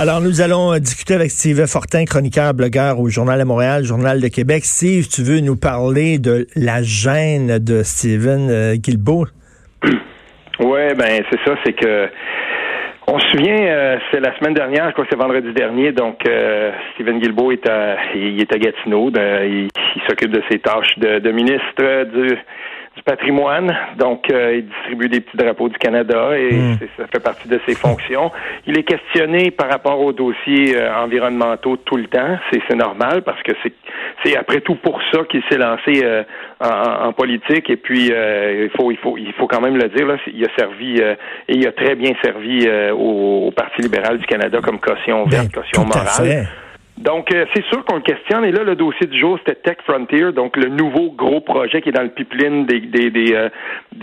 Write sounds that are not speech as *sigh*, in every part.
Alors, nous allons euh, discuter avec Steve Fortin, chroniqueur, blogueur au Journal de Montréal, Journal de Québec. Steve, tu veux nous parler de la gêne de Steven euh, Guilbeault? *clears throat* Oui, ben c'est ça, c'est que on se souvient, euh, c'est la semaine dernière, je crois que c'est vendredi dernier, donc euh, Stephen Guilbeault est à, il est à Gatineau, il, s'occupe de ses tâches de, ministre du, du patrimoine. Donc, euh, il distribue des petits drapeaux du Canada et hmm. ça fait partie de ses fonctions. Il est questionné par rapport aux dossiers environnementaux tout le temps. C'est normal parce que c'est après tout pour ça qu'il s'est lancé en, politique. Et puis, il faut il faut il faut quand même le dire là, il a servi et il a très bien servi au, Parti libéral du Canada comme caution verte, ben, caution morale. Donc, euh, c'est sûr qu'on le questionne. Et là, le dossier du jour, c'était Tech Frontier, donc le nouveau gros projet qui est dans le pipeline des des des, euh,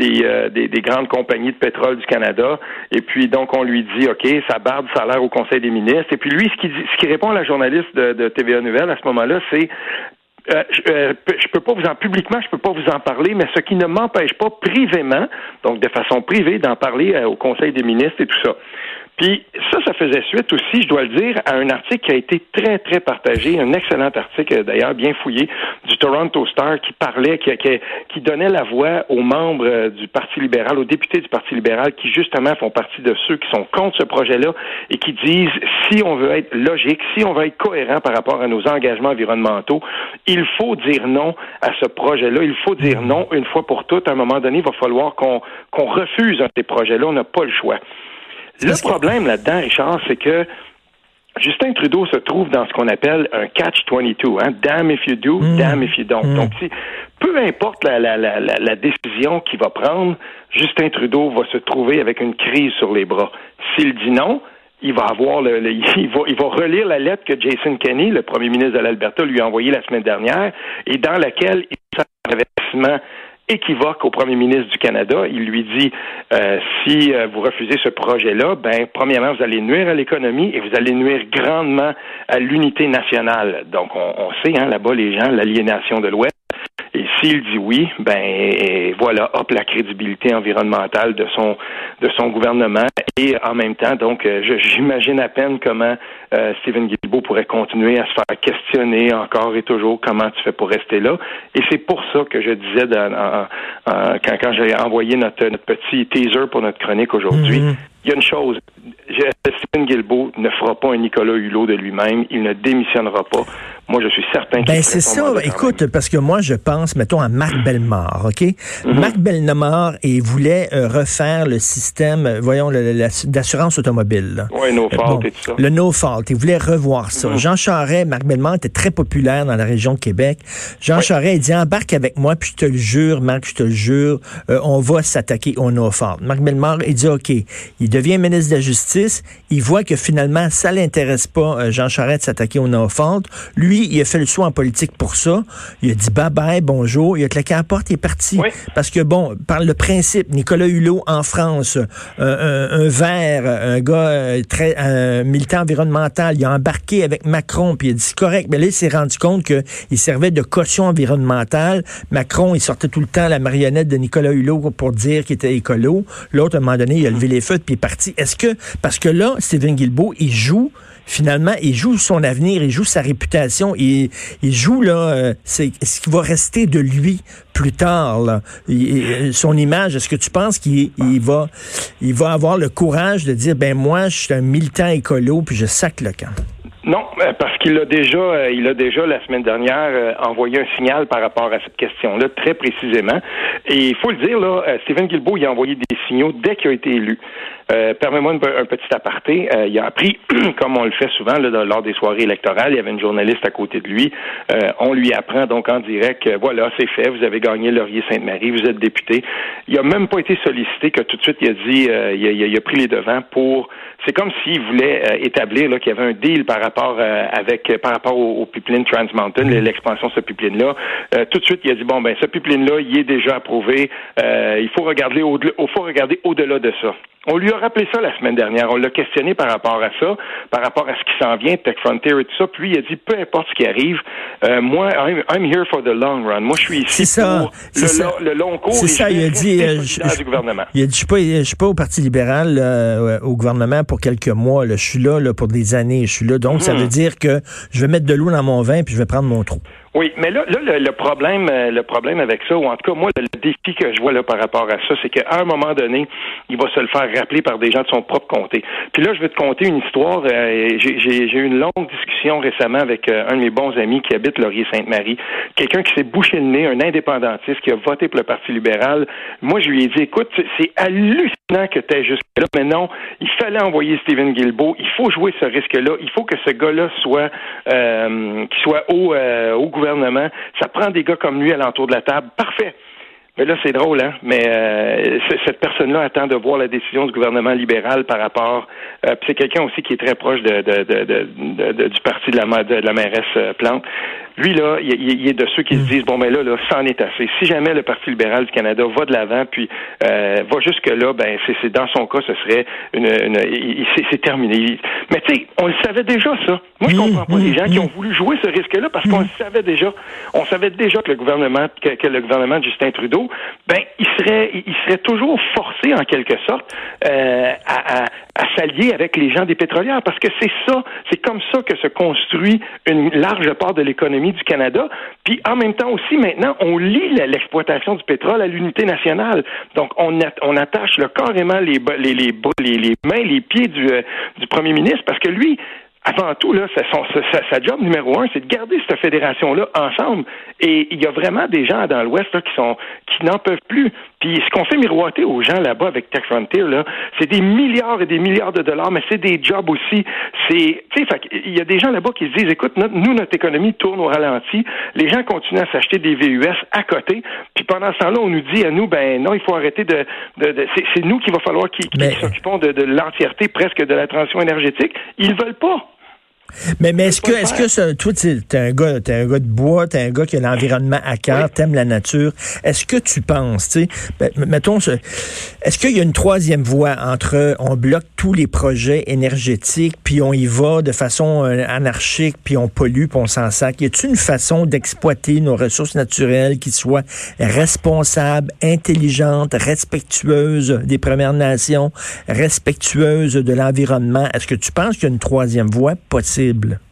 euh, des, des, grandes compagnies de pétrole du Canada. Et puis, donc, on lui dit, OK, ça barre du salaire au Conseil des ministres. Et puis, lui, ce qui, ce qui répond à la journaliste de, de TVA Nouvelle à ce moment-là, c'est je, je peux pas vous en publiquement, je peux pas vous en parler, mais ce qui ne m'empêche pas privément, donc de façon privée, d'en parler au Conseil des ministres et tout ça. Puis ça, ça faisait suite aussi, je dois le dire, à un article qui a été très, très partagé, un excellent article d'ailleurs, bien fouillé, du Toronto Star qui parlait, qui, qui, donnait la voix aux membres euh, du Parti libéral, aux députés du Parti libéral qui justement font partie de ceux qui sont contre ce projet-là et qui disent si on veut être logique, si on veut être cohérent par rapport à nos engagements environnementaux, il faut dire non à ce projet-là. Il faut dire non une fois pour toutes. À un moment donné, il va falloir qu'on qu'on refuse un de ces projets-là. On n'a pas le choix. Le problème là-dedans, Richard, c'est que Justin Trudeau se trouve dans ce qu'on appelle un catch-22, hein? damn if you do, hmm. damn if you don't. Hmm. Donc, si, peu importe la, la, la, la décision qu'il va prendre, Justin Trudeau va se trouver avec une crise sur les bras. S'il dit non, il va avoir le, *laughs* il, va, il va relire la lettre que Jason Kenney, le premier ministre de l'Alberta, lui a envoyée la semaine dernière, et dans laquelle il s'investissement équivoque au premier ministre du Canada. Il lui dit euh, si euh, vous refusez ce projet-là, ben premièrement vous allez nuire à l'économie et vous allez nuire grandement à l'unité nationale. Donc on, on sait hein, là-bas les gens l'aliénation de l'Ouest. S'il dit oui, ben voilà, hop, la crédibilité environnementale de son de son gouvernement. Et en même temps, donc, euh, j'imagine à peine comment euh, Stephen Guilbeault pourrait continuer à se faire questionner encore et toujours comment tu fais pour rester là. Et c'est pour ça que je disais dans, quand, quand j'ai envoyé notre, notre petit teaser pour notre chronique aujourd'hui, mm-hmm. il y a une chose. Stephen Guilbeault ne fera pas un Nicolas Hulot de lui-même. Il ne démissionnera pas. Moi, je suis certain Ben, c'est ça. Écoute, parce que moi, je pense, mettons, à Marc Bellemare, OK? Mhm. Marc Bellemare, il voulait euh, refaire le système, euh, voyons, d'assurance automobile. Oui, no fault et tout ça. Le no fault. Il voulait revoir ça. Mhm. Jean Charest, Marc Bellemare était très populaire dans la région de Québec. Jean Charest, il dit, embarque avec moi, puis je te le jure, Marc, je te le jure, euh, on va s'attaquer au no fault. Marc Bellemare, il dit, OK. Il devient ministre de la Justice. Il voit que finalement, ça l'intéresse pas, Jean Charest, de s'attaquer au no fault. Lui, il a fait le choix en politique pour ça. Il a dit bye bye, bonjour. Il a claqué la porte, il est parti. Parce que, bon, par le principe, Nicolas Hulot en France, euh, un, vert, un gars euh, très un militant environnemental, il a embarqué avec Macron, puis il a dit correct. Mais là, il s'est rendu compte qu'il servait de caution environnementale. Macron, il sortait tout le temps la marionnette de Nicolas Hulot pour dire qu'il était écolo. L'autre, à un moment donné, il a levé les feux, puis il est parti. Est-ce que, parce que là, Stephen Guilbeault, il joue finalement, il joue son avenir, il joue sa réputation, il, joue là, euh, ce qui va rester de lui plus tard. Là? Son image, est-ce que tu penses qu'il va, avoir le courage de dire, ben moi, je suis un militant écolo, puis je sac le camp? Non, euh, parce qu'il a déjà, euh, il a déjà la semaine dernière envoyé un signal par rapport à cette question-là, très précisément. Et il faut le dire, là, Stephen Guilbeault, il a envoyé des signaux dès qu'il a été élu. Permets-moi un, petit aparté. il a appris, *clears throat* comme on le fait souvent lors des soirées électorales, il y avait une journaliste à côté de lui. on lui apprend donc en direct, voilà, c'est fait, vous avez gagné Laurier-Sainte-Marie, vous êtes député. Il a même pas été sollicité que tout de suite il a dit, il a, pris les devants pour. C'est comme s'il voulait établir qu'il y avait un deal par rapport euh, avec euh, par rapport au, pipeline Trans Mountain, mm. l'expansion de ce pipeline-là. Euh, tout de suite, il a dit bon ben ce pipeline-là, il est déjà approuvé. il faut regarder au, faut regarder au-delà de ça. On lui a rappelé ça la semaine dernière. On l'a questionné par rapport à ça, par rapport à ce qui s'en vient, Tech Frontier et tout ça. Puis il a dit peu importe ce qui arrive, moi, I'm, here for the long run. Moi, je suis ici pour le, long cours. C'est ça. Il a dit. je, du gouvernement. Il a dit je suis pas, je suis pas au Parti libéral, au gouvernement pour quelques mois. Je suis là, là pour des années. Je suis là. Donc, ça hmm. veut dire que je vais mettre de l'eau dans mon vin puis je vais prendre mon trou. Oui, mais là, là le, problème, euh, le problème avec ça, ou en tout cas moi, le, défi que je vois là par rapport à ça, c'est qu'à un moment donné, il va se le faire rappeler par des gens de son propre comté. Puis là, je vais te conter une histoire. Euh, j'ai eu une longue discussion récemment avec euh, un de mes bons amis qui habite Laurier-Sainte-Marie, quelqu'un qui s'est bouché le nez, un indépendantiste qui a voté pour le Parti libéral. Moi, je lui ai dit, écoute, c'est hallucinant que tu es jusque là, mais non, il fallait envoyer Stephen Guilbeault. Il faut jouer ce risque-là. Il faut que ce gars-là soit, euh, soit au, au gouvernement ça prend des gars comme lui à l'entour de la table. Parfait. Mais là, c'est drôle, hein? Mais euh, cette personne-là attend de voir la décision du gouvernement libéral par rapport. Euh, c'est quelqu'un aussi qui est très proche de, du parti de la, de la mairesse euh, Plante. Lui, là, il, est de ceux qui se mm. disent bon, ben là, là, c'en est assez. Si jamais le Parti libéral du Canada va de l'avant, puis euh, va jusque là, ben c'est dans son cas, ce serait une, une c'est terminé. Mais tu sais, on le savait déjà ça. Moi, je mm, comprends pas les mm, gens qui ont voulu jouer ce risque-là parce qu'on le savait déjà. On savait déjà que le gouvernement, que, le gouvernement de Justin Trudeau, ben il serait, il serait toujours forcé en quelque sorte euh, à, à, à s'allier avec les gens des pétrolières parce que c'est ça, c'est comme ça que se construit une large part de l'économie du Canada. Puis en même temps aussi, maintenant, on lie l'exploitation du pétrole à l'unité nationale. Donc, on, on attache le carrément les, les, les, les, mains, les pieds du, euh, du premier ministre parce que lui, avant tout, là, sa, job numéro un, c'est de garder cette fédération-là ensemble. Et il y a vraiment des gens dans l'Ouest qui sont qui n'en peuvent plus. Puis ce qu'on fait miroiter aux gens là-bas avec Tech Frontier, là, c'est des milliards et des milliards de dollars, mais c'est des jobs aussi. C'est, tu sais, il y a des gens là-bas qui se disent, écoute, nous, notre économie tourne au ralenti. Les gens continuent à s'acheter des VUS à côté. Puis pendant ce temps-là, on nous dit à nous, ben non, il faut arrêter de, de, c'est, nous qu'il va falloir qui, s'occupons de, de l'entièreté presque de la transition énergétique. Ils veulent pas. Mais, mais est-ce que, est-ce que ça, toi, t'es un gars, t'es un gars de bois, t'es un gars qui a l'environnement à cœur, t'aimes la nature. Est-ce que tu penses, tu sais, mettons, est-ce qu'il y a une troisième voie entre on bloque tous les projets énergétiques, puis on y va de façon euh, anarchique, puis on pollue, puis on s'en sac? Y a-t-il une façon d'exploiter nos ressources naturelles qui soit responsable, intelligente, respectueuse des Premières Nations, respectueuse de l'environnement? Est-ce que tu penses qu'il y a une troisième voie possible? possible.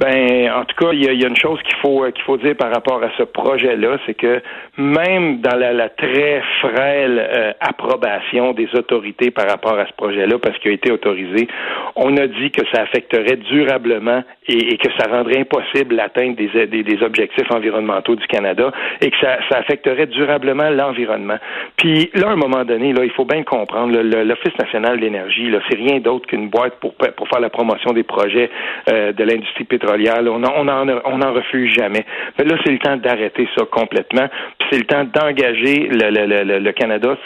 Ben, en tout cas, il y, a, une chose qu'il faut qu'il faut dire par rapport à ce projet-là, c'est que même dans la, très frêle euh, approbation des autorités par rapport à ce projet-là, parce qu'il a été autorisé, on a dit que ça affecterait durablement et, que ça rendrait impossible l'atteinte des, des, objectifs environnementaux du Canada et que ça, ça affecterait durablement l'environnement. Puis là, à un moment donné, là, il faut bien comprendre, l'Office national de l'énergie, là, c'est rien d'autre qu'une boîte pour, pour faire la promotion des projets euh, de l'industrie pétrolière. On n'en refuse jamais. Mais là, c'est le temps d'arrêter ça complètement. C'est le temps d'engager le, Canada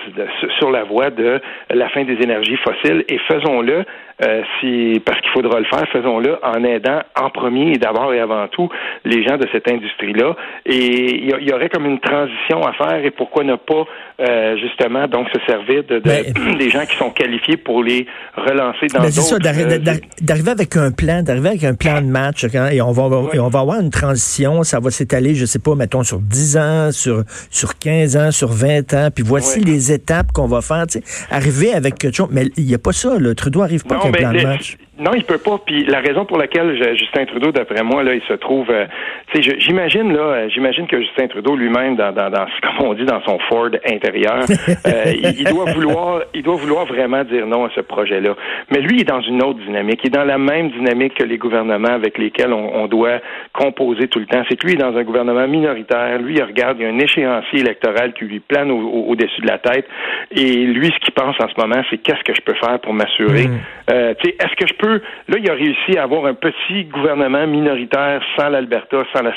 sur la voie de la fin des énergies fossiles et faisons-le euh, si parce qu'il faudra le faire, faisons-le en aidant en premier et d'abord et avant tout les gens de cette industrie-là. Et il y, aurait comme une transition à faire et pourquoi ne pas euh, justement donc se servir de, de *clears throat* des gens qui sont qualifiés pour les relancer dans d'autres. C'est ça, euh, d'arriver avec un plan, d'arriver avec un plan de match et on va et on va avoir une transition, ça va s'étaler, je sais pas, mettons sur 10 ans, sur sur 15 ans, sur 20 ans, puis voici les étapes qu'on va faire, tu sais, arriver avec quelque chose, mais il n'y a pas ça, le Trudeau arrive pas un plan de match. Non, il peut pas. Puis la raison pour laquelle Justin Trudeau, d'après moi, là, il se trouve, euh, tu sais, j'imagine là, euh, j'imagine que Justin Trudeau lui-même, dans, dans, dans, *laughs* comme on dit, dans son Ford intérieur, euh, il, doit vouloir, il doit vouloir vraiment dire non à ce projet-là. Mais lui, il est dans une autre dynamique. Il est dans la même dynamique que les gouvernements avec lesquels on, doit composer tout le temps. C'est que lui, il est dans un gouvernement minoritaire. Lui, il regarde, il y a un échéancier électoral qui lui plane au-dessus de la tête. Et lui, ce qu'il pense en ce moment, c'est qu'est-ce que je peux faire pour m'assurer. Mm. Euh, tu sais, est-ce que je peux Là, il a réussi à avoir un petit gouvernement minoritaire sans l'Alberta, sans la,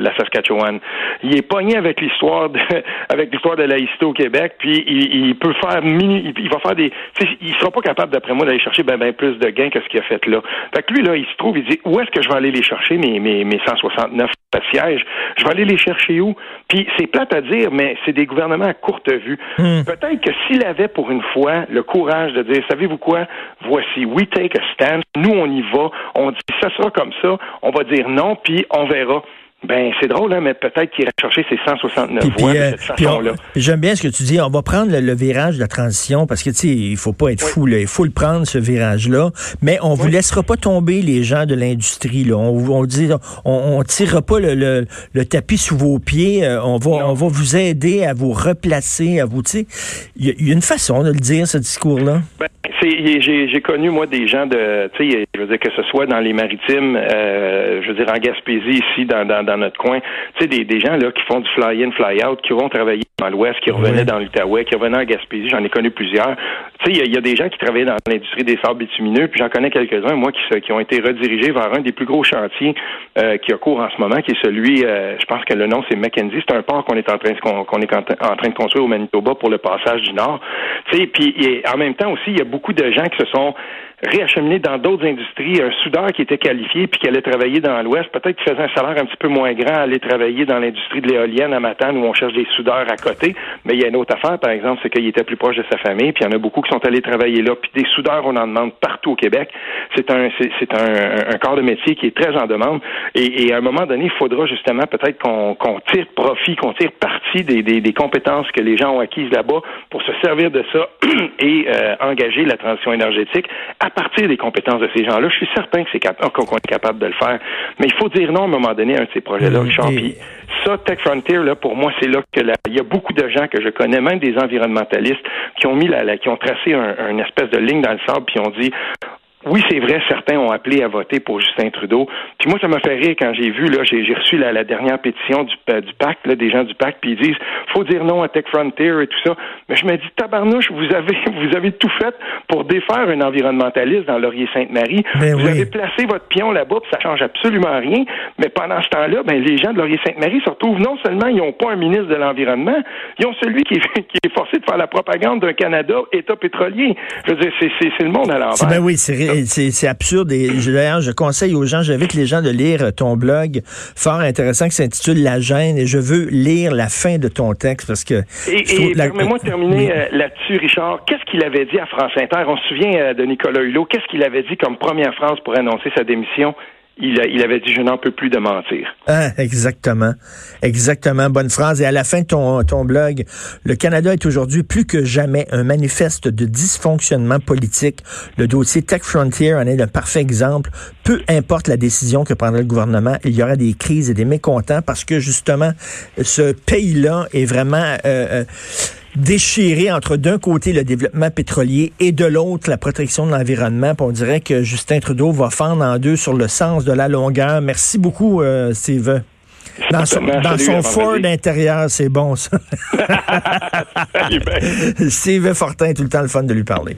la, Saskatchewan. Il est pogné avec l'histoire de, *laughs* avec l'histoire de laïcité au Québec, puis il, peut faire mini, il, va faire des, il sera pas capable, d'après moi, d'aller chercher ben, ben plus de gains que ce qu'il a fait là. Fait que lui, là, il se trouve, il dit, où est-ce que je vais aller les chercher, mes, mes, mes 169 Je vais aller les chercher où? Puis c'est plate à dire, mais c'est des gouvernements à courte vue. Hmm. Peut-être que s'il avait pour une fois le courage de dire, savez-vous quoi? Voici, we take a stand. Nous, on y va. On dit, ça sera comme ça. On va dire non, puis on verra. Ben, c'est drôle, hein, mais peut-être qu'il irait chercher ses 169 voix de euh, cette façon-là. J'aime bien ce que tu dis. On va prendre le, virage de la transition parce que, tu sais, il faut pas être fou, là. Il faut le prendre, ce virage-là. Mais on vous laissera pas tomber, les gens de l'industrie, là. On, on dit, on, on tirera pas le, le, tapis sous vos pieds. Euh, on va, on va vous aider à vous replacer, à vous, tu sais. Il y, a une façon de le dire, ce discours-là. Ben, j'ai connu moi des gens de, tu sais, je veux dire que ce soit dans les maritimes, euh, je veux dire en Gaspésie ici, dans, dans, dans notre coin, tu sais, des, des gens là qui font du fly-in, fly-out, qui vont travailler dans l'Ouest, qui revenaient dans l'Outaouais, qui revenaient en Gaspésie, j'en ai connu plusieurs. Tu sais, il y, a des gens qui travaillaient dans l'industrie des sables bitumineux, puis j'en connais quelques-uns, moi, qui, qui ont été redirigés vers un des plus gros chantiers euh, qui a cours en ce moment, qui est celui, euh, je pense que le nom c'est Mackenzie, c'est un port qu'on est en train qu'on est en train de construire au Manitoba pour le passage du Nord. Tu sais, puis en même temps aussi, il y a beaucoup de gens qui se sont réacheminer dans d'autres industries. Un soudeur qui était qualifié puis qui allait travailler dans l'Ouest, peut-être qu'il faisait un salaire un petit peu moins grand, aller travailler dans l'industrie de l'éolienne à Matane où on cherche des soudeurs à côté. Mais il y a une autre affaire, par exemple, c'est qu'il était plus proche de sa famille, puis il y en a beaucoup qui sont allés travailler là. Puis des soudeurs, on en demande partout au Québec. C'est un, c'est un, un, corps de métier qui est très en demande. Et, à un moment donné, il faudra justement peut-être qu'on tire profit, qu'on tire parti des, des, compétences que les gens ont acquises là-bas pour se servir de ça *clears throat* et euh, engager la transition énergétique partir des compétences de ces gens-là. Je suis certain que c'est qu'on est capable de le faire. Mais il faut dire non à un moment donné à un de ces projets-là, Richard. ça, Tech Frontier, là, pour moi, c'est là que il y a beaucoup de gens que je connais, même des environnementalistes, qui ont mis la, qui ont tracé un, une espèce de ligne dans le sable, puis ont dit oui, c'est vrai, certains ont appelé à voter pour Justin Trudeau. Puis moi, ça m'a fait rire quand j'ai vu, là, j'ai reçu la, la, dernière pétition du, euh, du pacte, là, des gens du pacte, puis ils disent, faut dire non à Tech Frontier et tout ça. Mais je me dis, tabarnouche, vous avez, *laughs* vous avez tout fait pour défaire un environnementaliste dans Laurier-Sainte-Marie. Ben vous avez placé votre pion là-bas, puis ça change absolument rien. Mais pendant ce temps-là, ben, les gens de Laurier-Sainte-Marie se retrouvent, non seulement ils n'ont pas un ministre de l'Environnement, ils ont celui qui est, *laughs* qui est forcé de faire la propagande d'un Canada État pétrolier. Je veux dire, c'est le monde à l'envers. Ben oui, c'est c'est absurde. Et d'ailleurs, je conseille aux gens, j'invite les gens de lire ton blog fort intéressant qui s'intitule La gêne. Et je veux lire la fin de ton texte parce que. Et, permets-moi de terminer euh, là-dessus, Richard. Qu'est-ce qu'il avait dit à France Inter? On se souvient euh, de Nicolas Hulot. Qu'est-ce qu'il avait dit comme première phrase pour annoncer sa démission? Il, avait dit je n'en peux plus de mentir. Ah, exactement. Exactement. Bonne phrase. Et à la fin de ton, ton blog, le Canada est aujourd'hui plus que jamais un manifeste de dysfonctionnement politique. Le dossier Tech Frontier en est un parfait exemple. Peu importe la décision que prendra le gouvernement, il y aura des crises et des mécontents parce que justement, ce pays-là est vraiment... Euh, euh déchiré entre d'un côté le développement pétrolier et de l'autre la protection de l'environnement. On dirait que Justin Trudeau va fendre en deux sur le sens de la longueur. Merci beaucoup, euh, Steve. Dans son, dans son Ford intérieur, c'est bon ça. *laughs* *laughs* Steve Fortin, tout le temps le fun de lui parler.